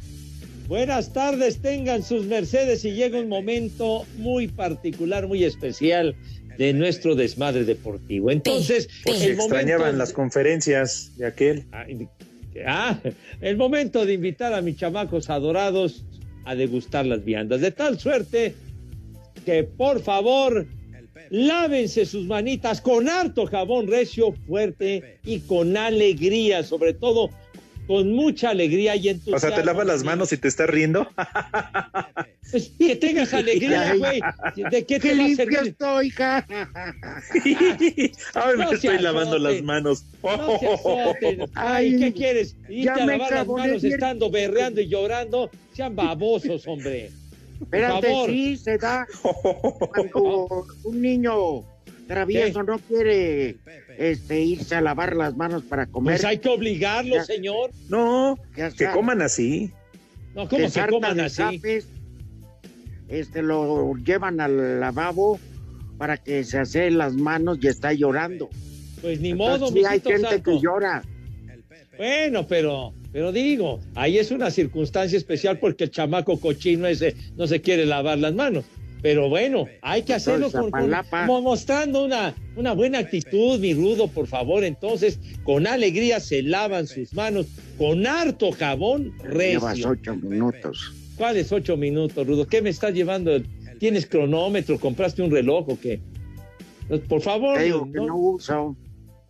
Speaker 19: buenas tardes, tengan sus mercedes y llega un momento muy particular, muy especial de nuestro desmadre deportivo. Entonces,
Speaker 5: Por si
Speaker 19: el momento-
Speaker 5: extrañaban las conferencias de aquel.
Speaker 19: Ah, el momento de invitar a mis chamacos adorados a degustar las viandas. De tal suerte que, por favor, lávense sus manitas con harto jabón recio, fuerte y con alegría, sobre todo con mucha alegría y
Speaker 5: O
Speaker 19: entusiasmo.
Speaker 5: sea, te lavas las manos y te estás riendo. [laughs]
Speaker 19: Pues, que tengas alegría, güey. ¿De qué te va a servir?
Speaker 3: estoy, hija. [laughs]
Speaker 5: Ay, me
Speaker 19: No
Speaker 5: estoy lavando las manos.
Speaker 19: No se azoten. [laughs] Ay, ¿qué quieres? Irte
Speaker 3: ya
Speaker 19: a
Speaker 3: me
Speaker 19: lavar las manos estando berreando y llorando. Sean babosos, hombre.
Speaker 3: Espérate, sí, se da cuando un niño travieso no quiere este, irse a lavar las manos para comer.
Speaker 19: Pues hay que obligarlo,
Speaker 3: Ya-
Speaker 19: señor.
Speaker 5: No, que coman así.
Speaker 19: No, ¿cómo
Speaker 3: que
Speaker 19: coman así?
Speaker 3: zapes, este, lo llevan al lavabo para que se hace las manos y está llorando.
Speaker 19: Pues ni
Speaker 3: Entonces,
Speaker 19: modo,
Speaker 3: sí, hay gente
Speaker 19: santo.
Speaker 3: que llora.
Speaker 19: Bueno, pero, pero digo, ahí es una circunstancia especial porque el chamaco cochino ese no se quiere lavar las manos. Pero bueno, hay que hacerlo con, con- mostrando una, una buena actitud, mi rudo, por favor. Entonces, con alegría se lavan sus manos con harto jabón
Speaker 3: Llevas
Speaker 19: recio.
Speaker 3: ocho minutos.
Speaker 19: ¿Cuáles ocho minutos, rudo? ¿Qué me estás llevando? ¿Tienes cronómetro? ¿Compraste un reloj o qué? Por favor.
Speaker 3: Te digo que no uso.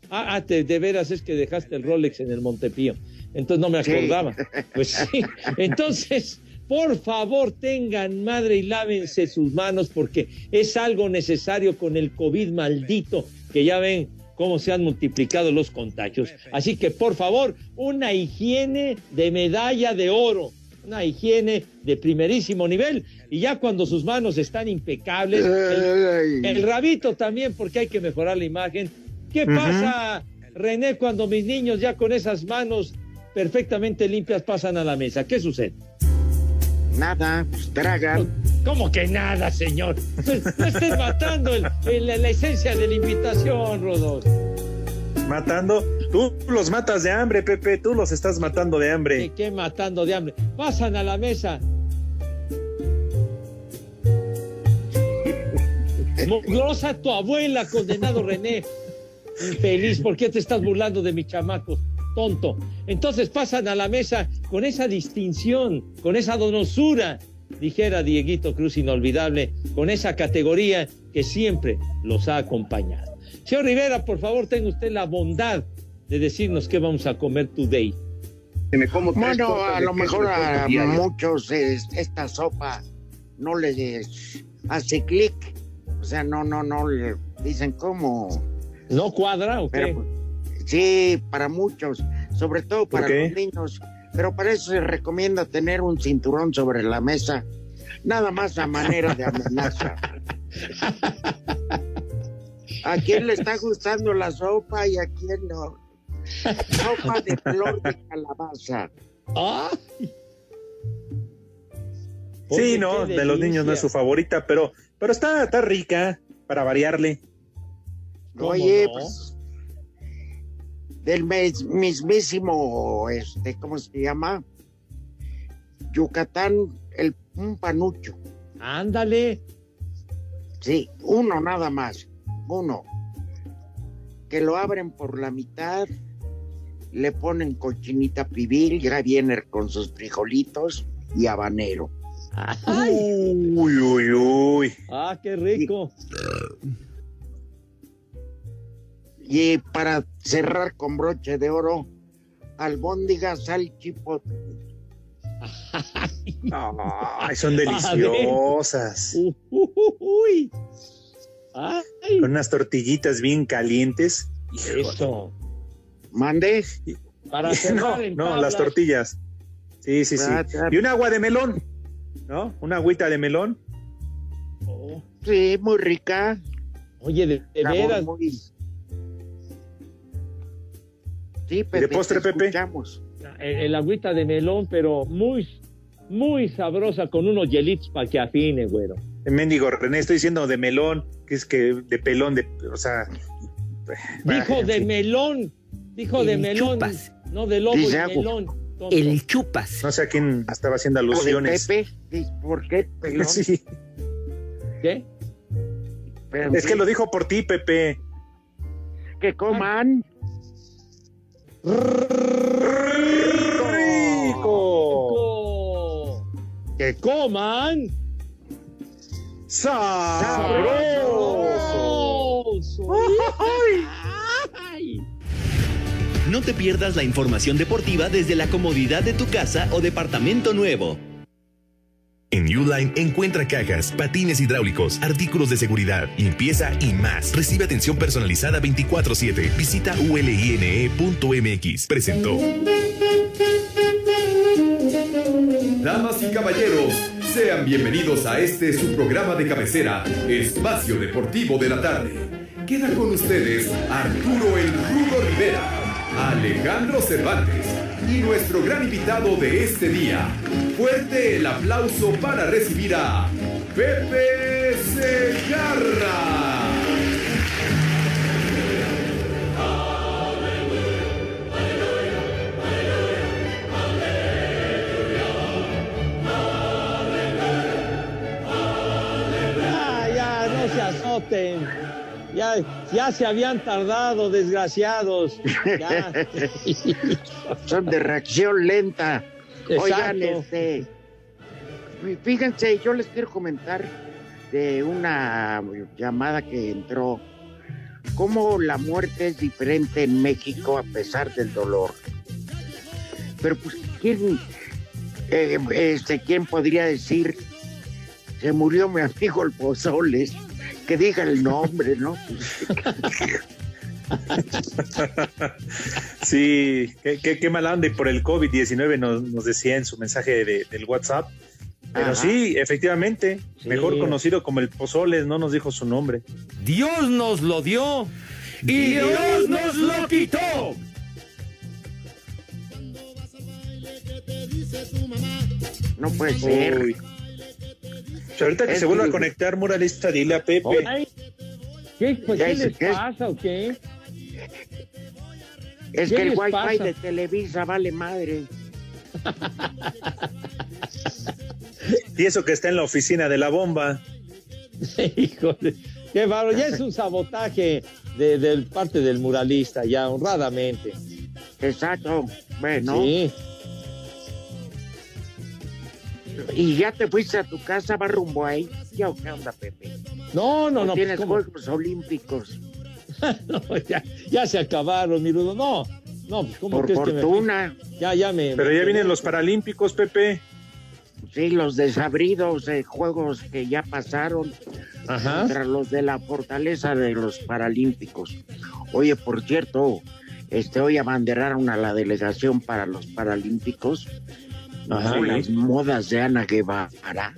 Speaker 19: Ah, ah, te- de veras es que dejaste el Rolex en el Montepío. Entonces no me
Speaker 3: Sí.
Speaker 19: acordaba. Pues sí. [laughs] Entonces, por favor, tengan madre y lávense sus manos porque es algo necesario con el COVID maldito que ya ven cómo se han multiplicado los contagios. Así que, por favor, una higiene de medalla de oro. Una higiene de primerísimo nivel. Y ya cuando sus manos están impecables, el, el rabito también, porque hay que mejorar la imagen. ¿Qué pasa, René, cuando mis niños ya con esas manos perfectamente limpias pasan a la mesa? ¿Qué sucede?
Speaker 3: Nada, pues tragan.
Speaker 19: ¿Cómo que nada, señor? No estés matando el- el- la esencia de la invitación, Rodolfo.
Speaker 5: Matando. Tú los matas de hambre, Pepe. Tú los estás matando de hambre.
Speaker 19: ¿Qué, qué matando de hambre? Pasan a la mesa. Mugrosa tu abuela, condenado René. Infeliz, ¿por qué te estás burlando de mis chamacos? Tonto. Entonces pasan a la mesa con esa distinción, con esa donosura, dijera Dieguito Cruz inolvidable, con esa categoría que siempre los ha acompañado. Señor Rivera, por favor, tenga usted la bondad de decirnos qué vamos a comer today.
Speaker 3: Bueno, a lo mejor a muchos es- esta sopa no les hace clic. O sea, no, no, no le dicen cómo.
Speaker 19: ¿No cuadra o qué?
Speaker 3: Pero, sí, para muchos, sobre todo para los niños. Pero para eso se recomienda tener un cinturón sobre la mesa, nada más a manera de amenaza. ¿A quién le está gustando la sopa y a quién no? Sopa de flor de calabaza.
Speaker 5: Sí,
Speaker 3: Oye,
Speaker 5: no, de los niños no es su favorita, pero, pero está, está rica para variarle.
Speaker 3: Oye,
Speaker 5: no?
Speaker 3: pues del mes- mismísimo, este, ¿cómo se llama? Yucatán, el un panucho.
Speaker 19: Ándale.
Speaker 3: Sí, uno nada más, uno. Que lo abren por la mitad, le ponen cochinita pibil, ya viene con sus frijolitos y habanero.
Speaker 5: Uy, uy, uy.
Speaker 19: Ah, qué rico.
Speaker 3: Y para cerrar con broche de oro, albóndigas al chipotle. [laughs]
Speaker 5: Ay, son deliciosas.
Speaker 19: Uy.
Speaker 5: Con unas tortillitas bien calientes.
Speaker 19: Eso.
Speaker 3: ¿Mande?
Speaker 19: Para [laughs]
Speaker 5: no, no, las tortillas. Sí, sí, sí.
Speaker 3: Ah.
Speaker 5: Y un agua de melón, ¿no? Una agüita de melón.
Speaker 3: Sí, muy rica.
Speaker 19: Oye, de, de veras.
Speaker 3: muy- Sí, Pepe,
Speaker 5: postre,
Speaker 3: te
Speaker 5: Pepe?
Speaker 3: escuchamos.
Speaker 19: El, el agüita de melón, pero muy, muy sabrosa con unos hielitos para que afine, güero.
Speaker 5: El mendigo René, estoy diciendo de melón, que es que de pelón, de, o sea.
Speaker 19: Dijo de
Speaker 5: fin.
Speaker 19: melón. Dijo de
Speaker 5: El
Speaker 19: melón.
Speaker 5: chupas.
Speaker 19: No de lobo y
Speaker 5: agua.
Speaker 19: melón. tonto.
Speaker 5: chupas. No sé a quién estaba haciendo
Speaker 3: ¿O de
Speaker 5: alusiones.
Speaker 3: Pepe? ¿Por qué pelón? [laughs]
Speaker 5: Sí.
Speaker 19: ¿Qué?
Speaker 3: Pero
Speaker 5: Es que lo dijo por ti, Pepe.
Speaker 3: Que coman.
Speaker 5: ¡Rico!
Speaker 19: Que coman.
Speaker 5: ¡Sabroso!
Speaker 19: Ay.
Speaker 38: No te pierdas la información deportiva desde la comodidad de tu casa o departamento nuevo.
Speaker 25: En Uline encuentra cajas, patines hidráulicos, artículos de seguridad, limpieza y más. Recibe atención personalizada 24/7. Visita uline.mx. Presentó.
Speaker 39: Damas y caballeros, sean bienvenidos a este su programa de cabecera, Espacio Deportivo de la Tarde. Queda con ustedes Arturo El Rudo Rivera, Alejandro Cervantes y nuestro gran invitado de este día. Fuerte el aplauso para recibir a Pepe Segarra.
Speaker 19: Ya, ya, no se azoten. Ya, ya se habían tardado, desgraciados. Ya. [laughs]
Speaker 3: Son de reacción lenta. Oigan,
Speaker 19: Exacto.
Speaker 3: este. Fíjense, yo les quiero comentar de una llamada que entró. Cómo la muerte es diferente en México a pesar del dolor. Pero pues, ¿quién, eh, este, ¿quién podría decir se murió mi amigo el Pozoles? Que diga el nombre, ¿no? [laughs]
Speaker 5: Sí, qué, qué, qué mala onda. Y por el COVID-19 nos, nos decía en su mensaje de- del WhatsApp. Pero
Speaker 19: Ajá.
Speaker 5: sí, efectivamente,
Speaker 19: Sí.
Speaker 5: mejor conocido como el Pozoles, no nos dijo su nombre.
Speaker 2: Dios nos lo dio y Dios nos lo quitó.
Speaker 3: No puede ser.
Speaker 5: Uy. Ahorita que
Speaker 3: Es
Speaker 5: se vuelva a
Speaker 3: que-
Speaker 5: conectar, muralista, dile a Pepe.
Speaker 19: ¿Qué, pues, ¿qué les pasa o qué?
Speaker 3: Es
Speaker 19: ¿Qué
Speaker 3: que el
Speaker 19: les
Speaker 3: wifi
Speaker 19: pasa?
Speaker 3: de Televisa vale madre.
Speaker 5: Y eso que está en la oficina de la bomba. [laughs]
Speaker 19: Híjole, qué bárbaro. Ya es un sabotaje de, del parte del muralista, ya honradamente.
Speaker 3: Exacto. Bueno.
Speaker 19: Sí.
Speaker 3: Y ya te fuiste a tu casa, va rumbo ahí. ¿Ya o qué onda, Pepe?
Speaker 19: No, no,
Speaker 3: ¿O
Speaker 19: no.
Speaker 3: Tienes
Speaker 19: pues, ¿cómo?
Speaker 3: Juegos Olímpicos. [laughs]
Speaker 19: No, ya, ya se acabaron, mi rudo. No, no, pues, ¿cómo
Speaker 3: Por
Speaker 19: que me-
Speaker 3: fortuna.
Speaker 19: Ya, ya me.
Speaker 5: Pero ya vienen los Paralímpicos, Pepe.
Speaker 3: Sí, los desabridos de juegos que ya pasaron
Speaker 19: Ajá.
Speaker 3: contra los de la fortaleza de los Paralímpicos. Oye, por cierto, este hoy abanderaron a la delegación para los Paralímpicos.
Speaker 19: Ajá.
Speaker 3: Las modas de Ana Guevara.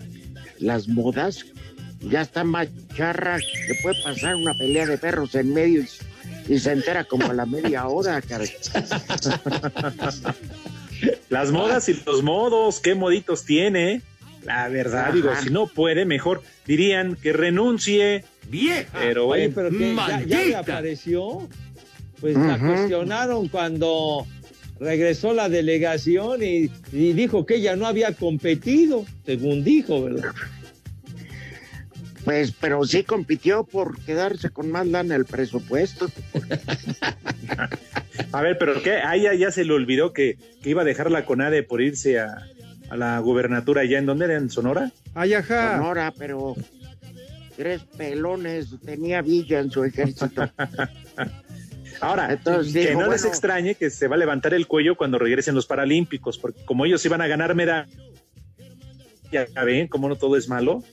Speaker 3: Las modas ya están más charras. Le puede pasar una pelea de perros en medio y, y se entera como a la media hora, caray. [laughs]
Speaker 5: Las modas y los modos, qué moditos tiene. La verdad,
Speaker 3: Ajá.
Speaker 5: digo, si no puede, mejor dirían que renuncie.
Speaker 2: Vieja.
Speaker 5: Pero
Speaker 19: Oye, pero que ya, reapareció. Pues la cuestionaron cuando regresó la delegación y, y dijo que ella no había competido, según dijo, ¿verdad?
Speaker 3: Pues, pero sí compitió por quedarse con más lana el presupuesto. [laughs]
Speaker 5: a ver, pero ¿qué? A ella ya se le olvidó que, que iba a dejar la CONADE por irse a, a la gubernatura allá en donde era, en Sonora.
Speaker 40: Ay, ajá.
Speaker 3: Sonora, pero tres pelones tenía Villa en su ejército. [laughs]
Speaker 5: Ahora,
Speaker 3: Entonces,
Speaker 5: que
Speaker 3: dijo,
Speaker 5: no les extrañe que se va a levantar el cuello cuando regresen los Paralímpicos, porque como ellos iban a ganar medalla, ya ven cómo no todo es malo.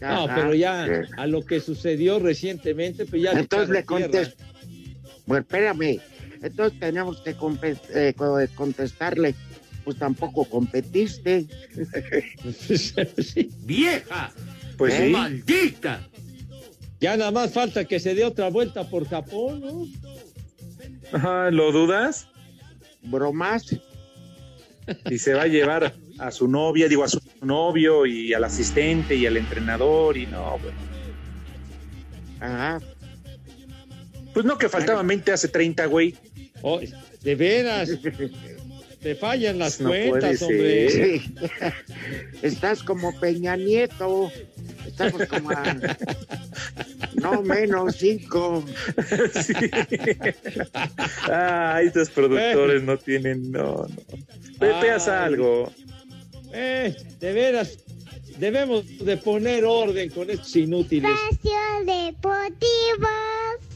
Speaker 19: No,
Speaker 3: Ajá,
Speaker 19: pero ya
Speaker 3: sí.
Speaker 19: a lo que sucedió recientemente, pues ya.
Speaker 3: Entonces le contesto. Bueno, espérame. Entonces tenemos que eh, co- contestarle. Pues tampoco competiste. [laughs]
Speaker 19: Sí.
Speaker 2: Vieja.
Speaker 5: Pues
Speaker 3: ¿Eh?
Speaker 5: sí.
Speaker 2: Maldita.
Speaker 19: Ya nada más falta que se dé otra vuelta por Japón, ¿no?
Speaker 5: Ajá, ¿Lo dudas?
Speaker 3: Bromas.
Speaker 5: Y se va a llevar a su novia, digo, a su novio y al asistente y al entrenador y no, bueno.
Speaker 3: Ajá.
Speaker 5: Pues no que faltaban 20 hace 30, güey.
Speaker 19: Oh, de veras, [laughs] te fallan las
Speaker 5: No puede
Speaker 19: cuentas,
Speaker 5: ser.
Speaker 19: hombre.
Speaker 3: Sí. [laughs] Estás como Peña Nieto. Estamos como a. No menos cinco. [laughs]
Speaker 5: Sí. Ah, estos productores no tienen, no, no. Pepe, haz
Speaker 19: Ay.
Speaker 5: algo.
Speaker 19: Eh, de veras, debemos de poner orden con estos inútiles.
Speaker 10: Espacio Deportivo.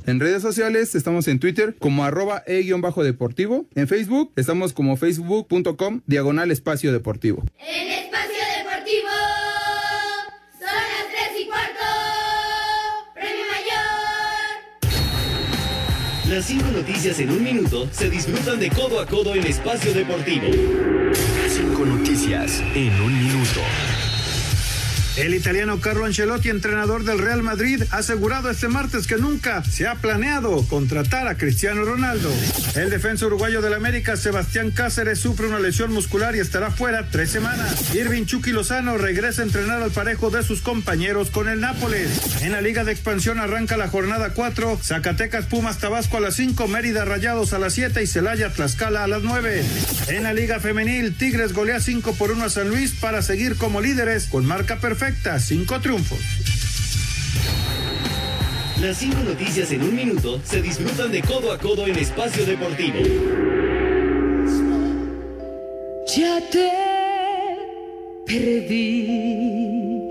Speaker 30: En redes sociales estamos en Twitter como arroba e-deportivo. En Facebook estamos como facebook.com diagonal espacio deportivo.
Speaker 10: En Espacio Las
Speaker 25: cinco noticias en un minuto se disfrutan de codo a codo en espacio deportivo.
Speaker 41: Cinco noticias en un minuto.
Speaker 40: El italiano Carlo Ancelotti, entrenador del Real Madrid, ha asegurado este martes que nunca se ha planeado contratar a Cristiano Ronaldo. El defensa uruguayo del América, Sebastián Cáceres, sufre una lesión muscular y estará fuera tres semanas. Irving Chucky Lozano regresa a entrenar al parejo de sus compañeros con el Nápoles. En la Liga de Expansión arranca la jornada 4, Zacatecas Pumas Tabasco a las 5, Mérida Rayados a las 7 y Celaya Tlaxcala a las 9. En la Liga Femenil, Tigres golea 5 por 1 a San Luis para seguir como líderes con marca perfecta, 5 triunfos.
Speaker 25: Las cinco noticias en un minuto se disfrutan de codo a codo en espacio deportivo.
Speaker 6: Ya te perdí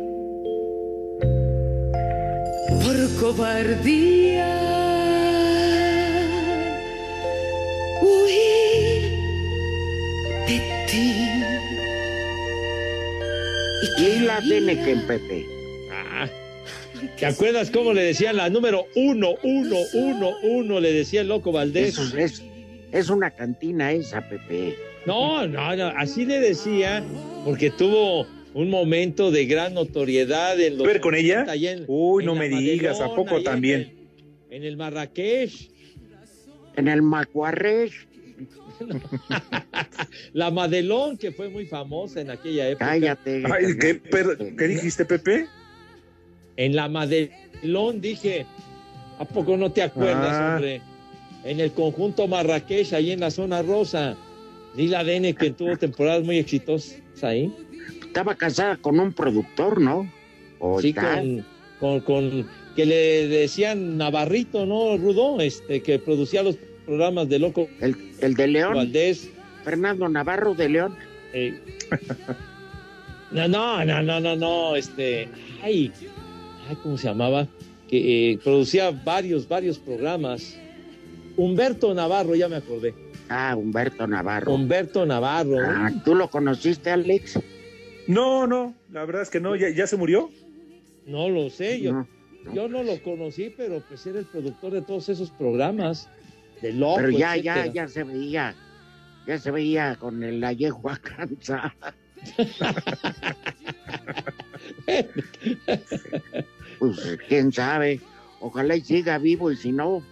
Speaker 6: por cobardía.
Speaker 3: Y la tiene que Pepe.
Speaker 19: Ah, ¿Te acuerdas cómo le decían la número uno, uno, uno, uno? Le decía el loco Valdés.
Speaker 3: Eso es, es una cantina esa, Pepe.
Speaker 19: No, no, no, así le decía, porque tuvo un momento de gran notoriedad en los.
Speaker 5: ¿Ver con ella?
Speaker 19: 80 allá en-
Speaker 5: Uy,
Speaker 19: en
Speaker 5: no me digas, ¿a poco
Speaker 19: en
Speaker 5: también?
Speaker 19: el- En el Marrakech.
Speaker 3: En el Macuarresh.
Speaker 19: La Madelón, que fue muy famosa en aquella época.
Speaker 3: Cállate.
Speaker 5: Ay, ¿qué, per- ¿qué dijiste, Pepe?
Speaker 19: En la Madelón dije, ¿a poco no te acuerdas,
Speaker 5: Ah.
Speaker 19: hombre? En el conjunto Marrakech, ahí en la zona rosa. Lila Dene, que tuvo temporadas muy exitosas ahí.
Speaker 3: Estaba casada con un productor, ¿no? ¿O
Speaker 19: Sí, con, con, con- que le decían Navarrito, ¿no, Rudo? Este, que producía los programas de Loco
Speaker 3: El, el de León.
Speaker 19: Valdés.
Speaker 3: Fernando Navarro de León.
Speaker 19: Eh, no, no, no, no, no, no, este, ay, ay, ¿cómo se llamaba? Que eh, producía varios, varios programas. Humberto Navarro, ya me acordé.
Speaker 3: Ah, Humberto Navarro.
Speaker 19: Humberto Navarro.
Speaker 3: Ah, ¿Tú lo conociste, Alex?
Speaker 5: No, no, la verdad es que no, ya, ya se murió.
Speaker 19: No lo sé, yo,
Speaker 3: No.
Speaker 19: yo no lo conocí, pero pues era el productor de todos esos programas. De Loco,
Speaker 3: Pero ya, ya,
Speaker 19: etcétera.
Speaker 3: ya se veía, ya se veía con el la [laughs] yegua cansada. Pues quién sabe, ojalá y siga vivo y si no,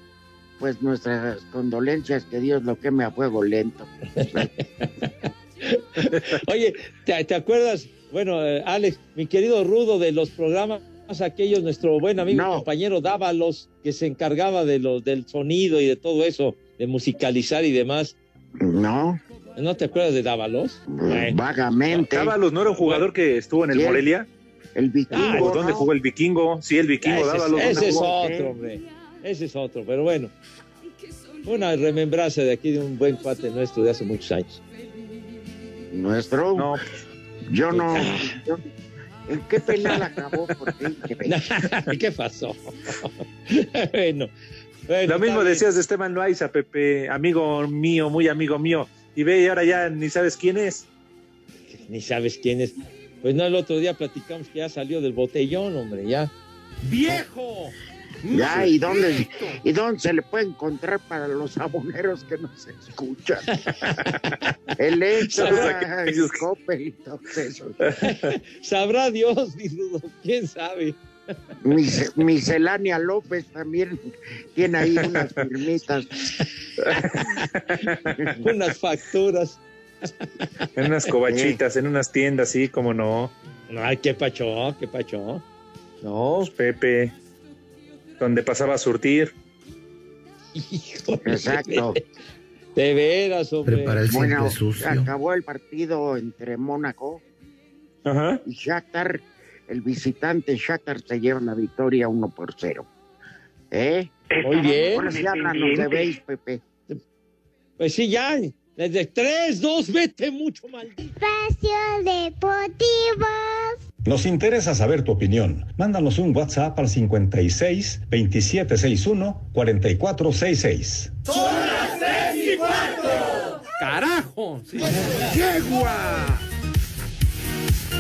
Speaker 3: pues nuestras condolencias, que Dios lo queme a fuego lento. [laughs]
Speaker 19: Oye, ¿te, te acuerdas? Bueno, eh, Alex, mi querido Rudo, de los programas aquellos, nuestro buen amigo y compañero Dávalos, que se encargaba de los del sonido y de todo eso, de musicalizar y demás.
Speaker 3: No.
Speaker 19: ¿No te acuerdas de Dávalos? Bueno.
Speaker 3: Vagamente.
Speaker 5: Dávalos, ¿no era un jugador que estuvo en el Morelia?
Speaker 3: El vikingo.
Speaker 5: ¿O dónde
Speaker 3: ¿no?
Speaker 5: jugó el vikingo? Sí, el vikingo,
Speaker 19: ese, es-
Speaker 5: Dávalos. ¿dónde
Speaker 19: ese es
Speaker 5: jugó?
Speaker 19: otro, hombre. Ese es otro, pero bueno. Una remembranza de aquí de un buen cuate nuestro de hace muchos años.
Speaker 3: Nuestro.
Speaker 5: No,
Speaker 3: Yo no. yo- [laughs] ¿En qué penal acabó? Por
Speaker 19: ¿Qué [laughs] pasó? [laughs] bueno, bueno,
Speaker 5: Lo mismo decías de Esteban Loaiza, Pepe, amigo mío, muy amigo mío. Y ve, y ahora ya ni sabes quién es.
Speaker 19: Ni sabes quién es. Pues no, el otro día platicamos que ya salió del botellón, hombre, ya.
Speaker 2: ¡Viejo!
Speaker 3: Ya, ¿y dónde, ¿y dónde se le puede encontrar para los aboneros que nos escuchan? [laughs] El extra, el Coppel y todo eso.
Speaker 19: Sabrá Dios, quién sabe.
Speaker 3: Mis- Miscelánea López también tiene ahí unas firmitas. [laughs]
Speaker 19: Unas facturas.
Speaker 5: En unas covachitas, en unas tiendas, sí, como no.
Speaker 19: Ay, qué pacho, qué pacho.
Speaker 5: No, Pepe. Donde pasaba a surtir.
Speaker 19: Híjole.
Speaker 3: Exacto. [laughs]
Speaker 19: De veras, hombre.
Speaker 3: Bueno, acabó el partido entre Mónaco
Speaker 5: Ajá.
Speaker 3: y Shakhtar. El visitante Shakhtar se lleva la victoria 1 por 0. ¿Eh?
Speaker 19: Muy bien.
Speaker 3: Ahora sí háblanos de béis, Pepe.
Speaker 19: Pues sí, ya. Desde 3, 2, vete mucho mal.
Speaker 42: Espacio Deportivo.
Speaker 43: Nos interesa saber tu opinión. Mándanos un WhatsApp al 56 2761 4466.
Speaker 2: ¡Son las tres y cuarto! ¡Carajo! Sí.
Speaker 13: ¡Yegua!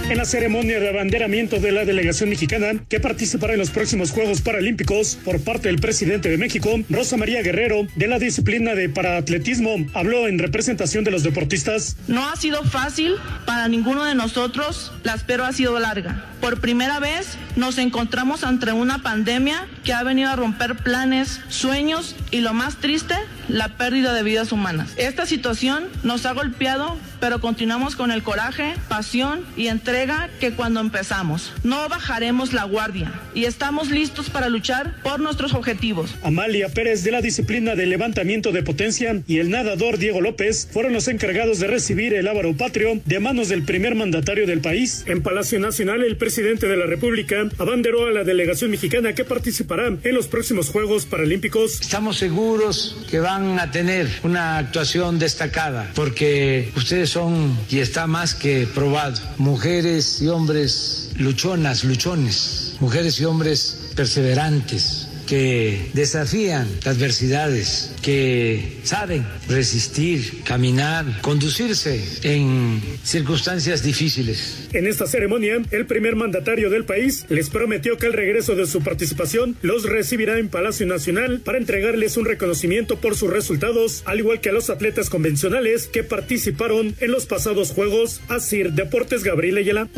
Speaker 13: En la ceremonia de abanderamiento de la delegación mexicana que participará en los próximos Juegos Paralímpicos por parte del presidente de México, Rosa María Guerrero, de la disciplina de paraatletismo, habló en representación de los deportistas.
Speaker 44: No ha sido fácil para ninguno de nosotros, la espera ha sido larga. Por primera vez nos encontramos ante una pandemia que ha venido a romper planes, sueños y lo más triste, la pérdida de vidas humanas. Esta situación nos ha golpeado, pero continuamos con el coraje, pasión y entrega que cuando empezamos. No bajaremos la guardia y estamos listos para luchar por nuestros objetivos.
Speaker 13: Amalia Pérez de la disciplina de levantamiento de potencia y el nadador Diego López fueron los encargados de recibir el ávaro patrio de manos del primer mandatario del país. En Palacio Nacional, el presidente de la República abanderó a la delegación mexicana que participará en los próximos Juegos Paralímpicos.
Speaker 34: Estamos seguros que van a tener una actuación destacada porque ustedes son, y está más que probado, mujeres y hombres luchonas, luchones, mujeres y hombres perseverantes que desafían adversidades, que saben resistir, caminar, conducirse en circunstancias difíciles.
Speaker 13: En esta ceremonia, el primer mandatario del país les prometió que al regreso de su participación los recibirá en Palacio Nacional para entregarles un reconocimiento por sus resultados, al igual que a los atletas convencionales que participaron en los pasados Juegos. Asir Deportes Gabriel Ayala.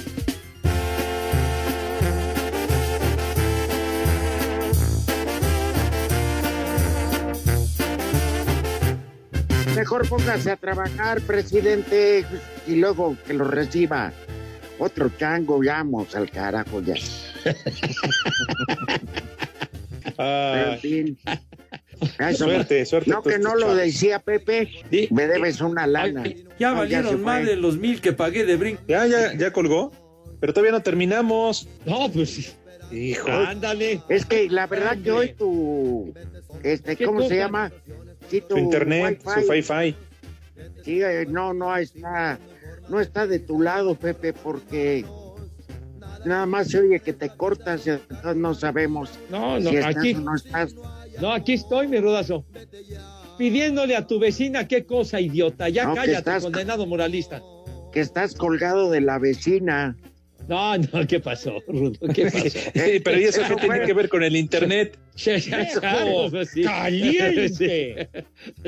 Speaker 3: Mejor póngase a trabajar, presidente, y luego que lo reciba. Otro chango, vamos al carajo ya. [laughs] Pero, en fin. Eso no-
Speaker 5: Suerte, suerte.
Speaker 3: No, que no lo decía Pepe. Me debes una lana.
Speaker 2: Ya
Speaker 3: No,
Speaker 2: valieron más de los mil que pagué de brinco.
Speaker 5: Ya, ya, ya colgó. Pero todavía no terminamos.
Speaker 19: No, pues.
Speaker 5: Hijo.
Speaker 19: Ándale.
Speaker 3: Es que la verdad que hoy tu. Este,
Speaker 19: ¿Qué
Speaker 3: ¿Cómo se llama? Sí,
Speaker 5: Su internet, su Wi-Fi.
Speaker 3: Sí, eh, no, no está, no está de tu lado, Pepe, porque nada más se oye que te cortas entonces no sabemos
Speaker 19: No, no,
Speaker 3: si estás
Speaker 19: aquí.
Speaker 3: o no estás.
Speaker 19: No, aquí estoy, mi rudazo. Pidiéndole a tu vecina qué cosa, idiota. Ya
Speaker 3: No,
Speaker 19: cállate,
Speaker 3: estás-
Speaker 19: condenado moralista.
Speaker 3: Que estás colgado de la vecina.
Speaker 19: No, no, ¿qué pasó, Rudo? ¿Qué [laughs] pasó?
Speaker 5: Sí, pero ¿y eso qué tiene que ver con el internet? [laughs]
Speaker 19: ¡Viejo! [laughs] ¡Caliente!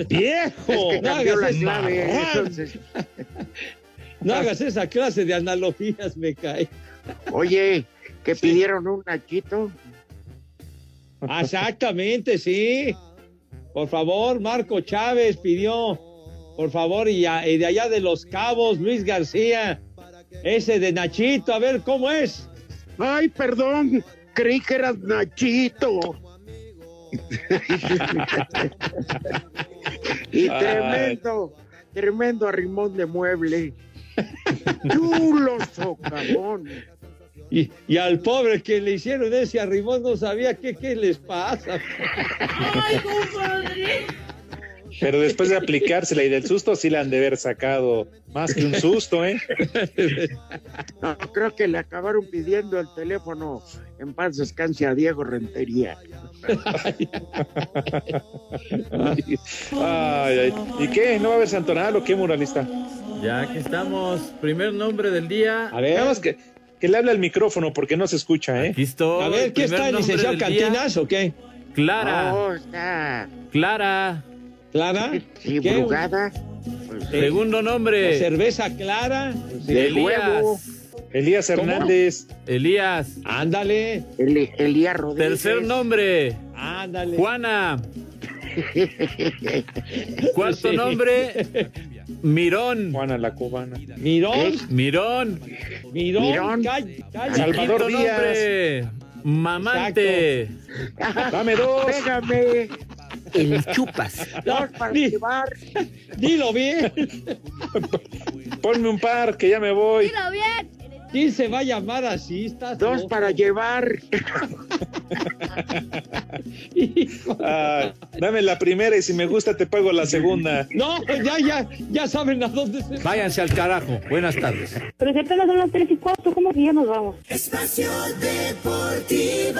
Speaker 19: ¡Viejo!
Speaker 3: Es que
Speaker 19: no, hagas
Speaker 3: la
Speaker 19: esa,
Speaker 3: clave, entonces.
Speaker 19: no hagas esa clase de analogías, me cae.
Speaker 3: Oye, que pidieron un nachito.
Speaker 19: Exactamente, sí. Por favor, Marco Chávez pidió, por favor, y, a- y de allá de Los Cabos, Luis García, ese de Nachito, a ver cómo es.
Speaker 3: Ay, perdón, creí que eras Nachito. y
Speaker 5: Ay.
Speaker 3: tremendo, tremendo arrimón de mueble. Chulo socavón.
Speaker 19: Y, y al pobre que le hicieron ese arrimón no sabía qué, qué les pasa.
Speaker 5: Pero después de aplicársela y del susto, sí le han de haber sacado más que un susto, ¿eh?
Speaker 3: No, creo que le acabaron pidiendo el teléfono en paz descanse a Diego Rentería.
Speaker 5: Ay, ay. ¿Y qué? ¿No va a haber santonal o qué, muralista?
Speaker 2: Ya aquí estamos. Primer nombre del día.
Speaker 19: A ver,
Speaker 5: más que, que le hable al micrófono porque no se escucha, ¿eh?
Speaker 2: Aquí estoy.
Speaker 19: a ver, ¿qué está el licenciado
Speaker 2: día,
Speaker 19: Cantinas o qué?
Speaker 2: Clara.
Speaker 3: Oh, está.
Speaker 2: Clara.
Speaker 19: ¿Clara?
Speaker 3: Sí,
Speaker 19: ¿Qué?
Speaker 3: brugada. Pues,
Speaker 2: Segundo nombre.
Speaker 19: ¿Cerveza clara?
Speaker 3: de
Speaker 2: Elías.
Speaker 3: huevo.
Speaker 5: Elías Hernández.
Speaker 2: Elías.
Speaker 19: Ándale,
Speaker 3: Eli- Elías Rodríguez.
Speaker 2: Tercer nombre.
Speaker 19: ándale.
Speaker 2: Juana. [laughs] Cuarto
Speaker 19: Sí.
Speaker 2: nombre. Mirón.
Speaker 5: Juana la cubana.
Speaker 19: Mirón,
Speaker 2: Mirón.
Speaker 19: Mirón,
Speaker 3: Mirón.
Speaker 19: calla.
Speaker 5: Salvador
Speaker 2: Quinto
Speaker 5: Díaz.
Speaker 2: nombre. Mamante.
Speaker 5: Dame dos.
Speaker 3: Pégame.
Speaker 2: El chupas.
Speaker 3: Dos para
Speaker 19: Di-
Speaker 3: llevar. [laughs]
Speaker 19: Dilo bien.
Speaker 5: Ponme un par, que ya me voy.
Speaker 45: Dilo bien.
Speaker 19: ¿Quién se va a llamar así? Estás
Speaker 3: Dos
Speaker 19: loco.
Speaker 3: para llevar. [laughs]
Speaker 19: Hijo.
Speaker 5: Ah, dame la primera y si me gusta te pago la segunda.
Speaker 19: No, ya, ya, ya saben a dónde se
Speaker 2: Váyanse al carajo. Buenas tardes.
Speaker 46: Pero si apenas son las 3 y 4, ¿cómo que ya nos vamos?
Speaker 47: Espacio Deportivo.